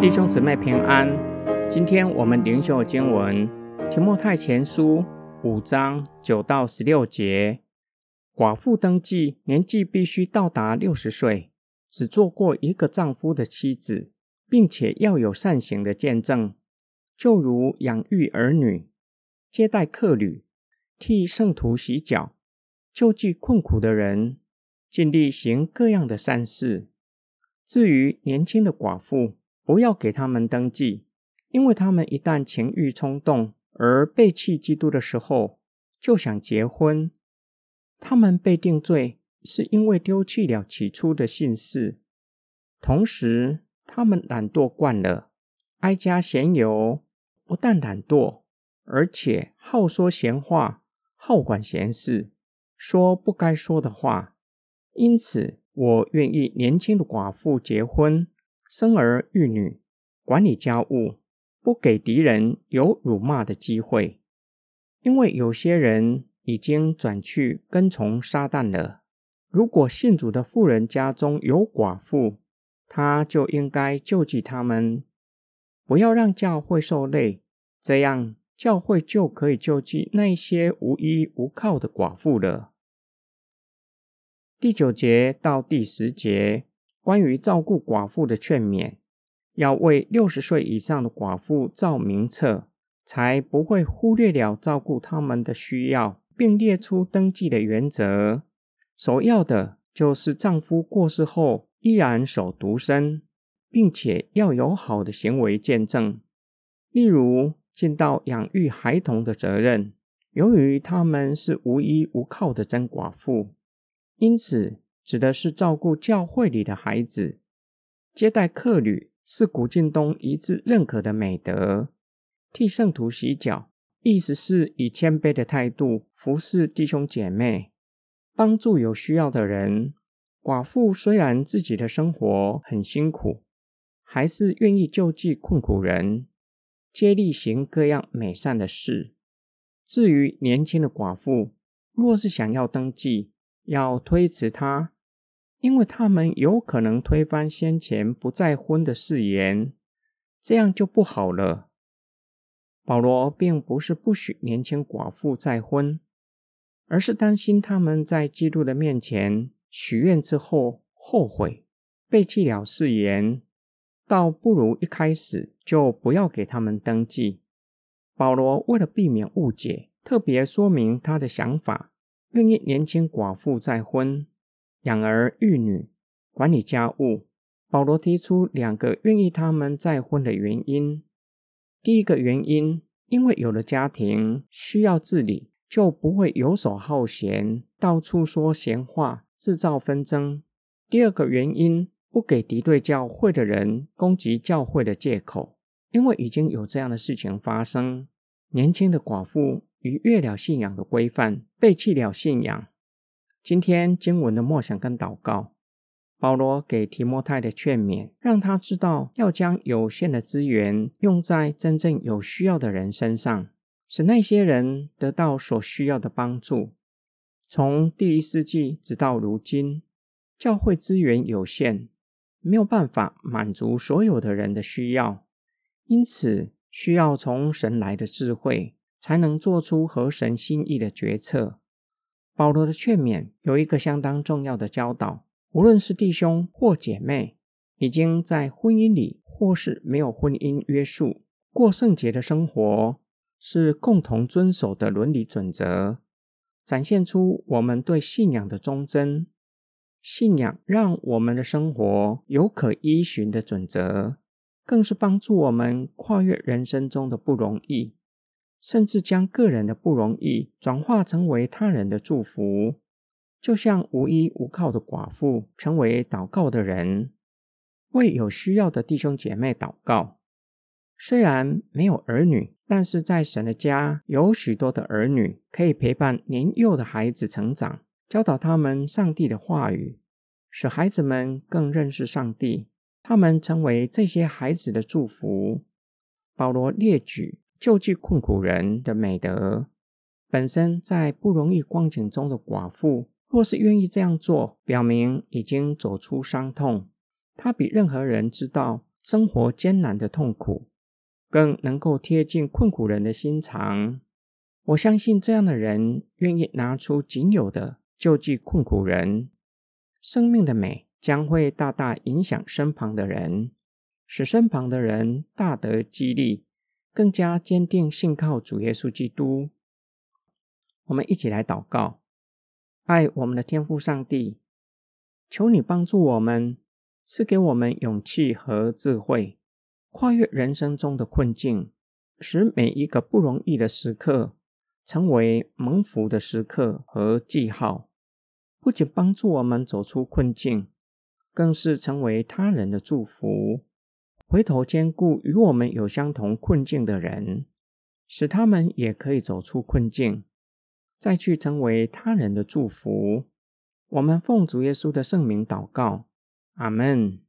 弟兄姊妹平安。今天我们灵修经文《提摩太前书》五章九到十六节。寡妇登记年纪必须到达六十岁，只做过一个丈夫的妻子，并且要有善行的见证，就如养育儿女、接待客旅、替圣徒洗脚、救济困苦的人，尽力行各样的善事。至于年轻的寡妇，不要给他们登记，因为他们一旦情欲冲动而背弃基督的时候，就想结婚。他们被定罪，是因为丢弃了起初的信誓，同时他们懒惰惯了，哀家闲游，不但懒惰，而且好说闲话，好管闲事，说不该说的话。因此，我愿意年轻的寡妇结婚。生儿育女，管理家务，不给敌人有辱骂的机会。因为有些人已经转去跟从撒旦了。如果信主的妇人家中有寡妇，他就应该救济他们，不要让教会受累。这样，教会就可以救济那些无依无靠的寡妇了。第九节到第十节。关于照顾寡妇的劝勉，要为六十岁以上的寡妇照名册，才不会忽略了照顾他们的需要，并列出登记的原则。首要的就是丈夫过世后依然守独身，并且要有好的行为见证，例如尽到养育孩童的责任。由于他们是无依无靠的真寡妇，因此。指的是照顾教会里的孩子，接待客旅是古晋东一致认可的美德。替圣徒洗脚，意思是以谦卑的态度服侍弟兄姐妹，帮助有需要的人。寡妇虽然自己的生活很辛苦，还是愿意救济困苦人，接力行各样美善的事。至于年轻的寡妇，若是想要登记，要推辞她。因为他们有可能推翻先前不再婚的誓言，这样就不好了。保罗并不是不许年轻寡妇再婚，而是担心他们在基督的面前许愿之后后悔，背弃了誓言，倒不如一开始就不要给他们登记。保罗为了避免误解，特别说明他的想法，愿意年轻寡妇再婚。养儿育女、管理家务，保罗提出两个愿意他们再婚的原因。第一个原因，因为有了家庭需要治理，就不会游手好闲，到处说闲话，制造纷争。第二个原因，不给敌对教会的人攻击教会的借口，因为已经有这样的事情发生：年轻的寡妇逾越了信仰的规范，背弃了信仰。今天经文的默想跟祷告，保罗给提摩太的劝勉，让他知道要将有限的资源用在真正有需要的人身上，使那些人得到所需要的帮助。从第一世纪直到如今，教会资源有限，没有办法满足所有的人的需要，因此需要从神来的智慧，才能做出合神心意的决策。保罗的劝勉有一个相当重要的教导：无论是弟兄或姐妹，已经在婚姻里或是没有婚姻约束，过圣洁的生活是共同遵守的伦理准则，展现出我们对信仰的忠贞。信仰让我们的生活有可依循的准则，更是帮助我们跨越人生中的不容易。甚至将个人的不容易转化成为他人的祝福，就像无依无靠的寡妇成为祷告的人，为有需要的弟兄姐妹祷告。虽然没有儿女，但是在神的家有许多的儿女可以陪伴年幼的孩子成长，教导他们上帝的话语，使孩子们更认识上帝。他们成为这些孩子的祝福。保罗列举。救济困苦人的美德，本身在不容易光景中的寡妇，若是愿意这样做，表明已经走出伤痛。她比任何人知道生活艰难的痛苦，更能够贴近困苦人的心肠。我相信这样的人愿意拿出仅有的救济困苦人，生命的美将会大大影响身旁的人，使身旁的人大得激励，更加坚定信靠主耶稣基督。我们一起来祷告，爱我们的天父上帝，求你帮助我们，赐给我们勇气和智慧，跨越人生中的困境，使每一个不容易的时刻。成为蒙福的时刻和记号，不仅帮助我们走出困境，更是成为他人的祝福。回头兼顾与我们有相同困境的人，使他们也可以走出困境，再去成为他人的祝福。我们奉主耶稣的圣名祷告，阿门。